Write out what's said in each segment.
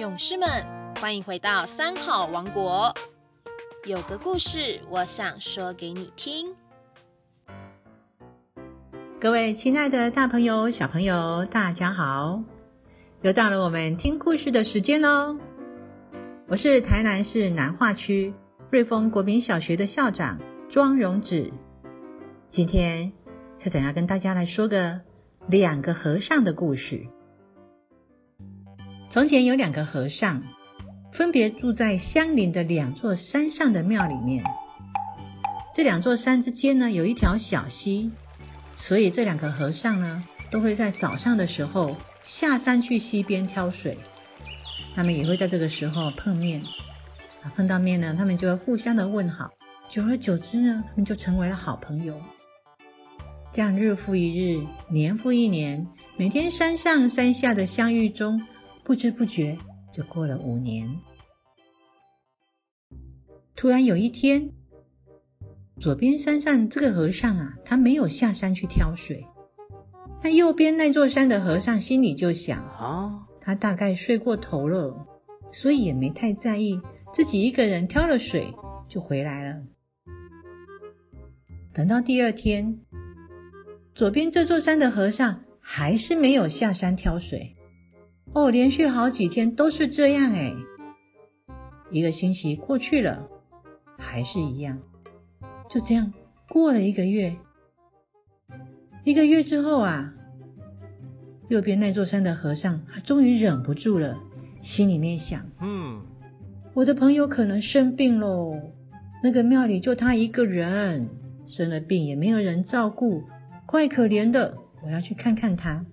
勇士们，欢迎回到三好王国。有个故事，我想说给你听。各位亲爱的大朋友、小朋友，大家好！又到了我们听故事的时间喽。我是台南市南化区瑞丰国民小学的校长庄荣子。今天校长要跟大家来说个两个和尚的故事。从前有两个和尚，分别住在相邻的两座山上的庙里面。这两座山之间呢，有一条小溪，所以这两个和尚呢，都会在早上的时候下山去溪边挑水。他们也会在这个时候碰面，啊，碰到面呢，他们就会互相的问好。久而久之呢，他们就成为了好朋友。这样日复一日，年复一年，每天山上山下的相遇中。不知不觉就过了五年。突然有一天，左边山上这个和尚啊，他没有下山去挑水。那右边那座山的和尚心里就想：哦，他大概睡过头了，所以也没太在意，自己一个人挑了水就回来了。等到第二天，左边这座山的和尚还是没有下山挑水。哦，连续好几天都是这样哎。一个星期过去了，还是一样。就这样过了一个月。一个月之后啊，右边那座山的和尚他终于忍不住了，心里面想：嗯，我的朋友可能生病喽。那个庙里就他一个人，生了病也没有人照顾，怪可怜的。我要去看看他，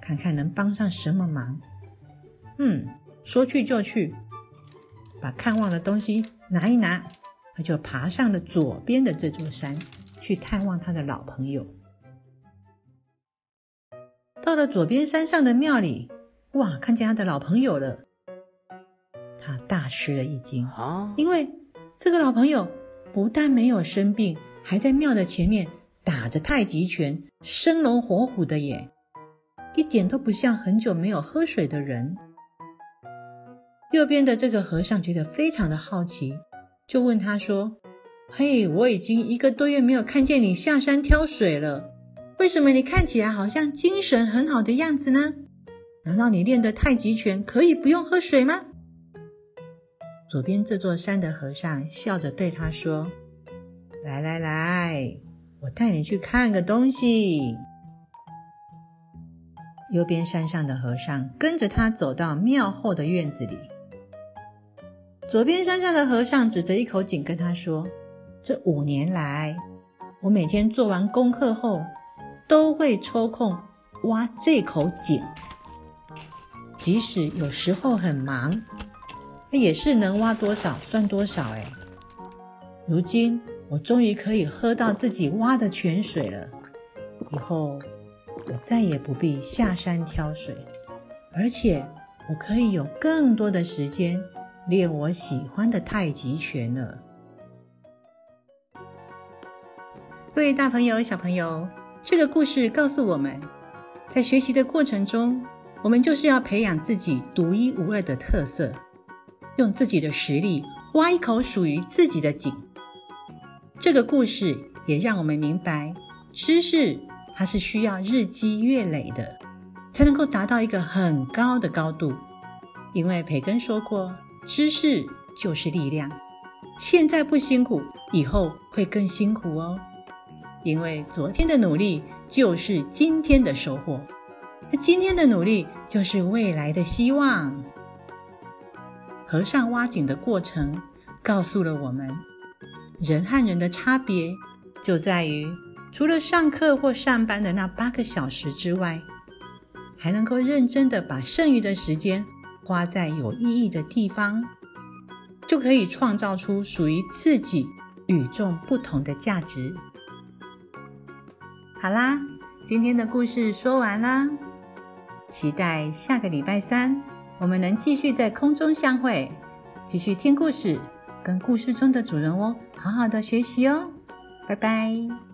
看看能帮上什么忙。嗯，说去就去，把看望的东西拿一拿，他就爬上了左边的这座山，去探望他的老朋友。到了左边山上的庙里，哇，看见他的老朋友了，他大吃了一惊啊！因为这个老朋友不但没有生病，还在庙的前面打着太极拳，生龙活虎的耶，一点都不像很久没有喝水的人。右边的这个和尚觉得非常的好奇，就问他说：“嘿，我已经一个多月没有看见你下山挑水了，为什么你看起来好像精神很好的样子呢？难道你练的太极拳可以不用喝水吗？”左边这座山的和尚笑着对他说：“来来来，我带你去看个东西。”右边山上的和尚跟着他走到庙后的院子里。左边山上的和尚指着一口井跟他说：“这五年来，我每天做完功课后，都会抽空挖这口井。即使有时候很忙，也是能挖多少算多少。哎，如今我终于可以喝到自己挖的泉水了。以后我再也不必下山挑水，而且我可以有更多的时间。”练我喜欢的太极拳了。各位大朋友、小朋友，这个故事告诉我们，在学习的过程中，我们就是要培养自己独一无二的特色，用自己的实力挖一口属于自己的井。这个故事也让我们明白，知识它是需要日积月累的，才能够达到一个很高的高度。因为培根说过。知识就是力量，现在不辛苦，以后会更辛苦哦。因为昨天的努力就是今天的收获，那今天的努力就是未来的希望。和尚挖井的过程告诉了我们，人和人的差别就在于，除了上课或上班的那八个小时之外，还能够认真的把剩余的时间。花在有意义的地方，就可以创造出属于自己与众不同的价值。好啦，今天的故事说完啦，期待下个礼拜三我们能继续在空中相会，继续听故事，跟故事中的主人翁好好的学习哦。拜拜。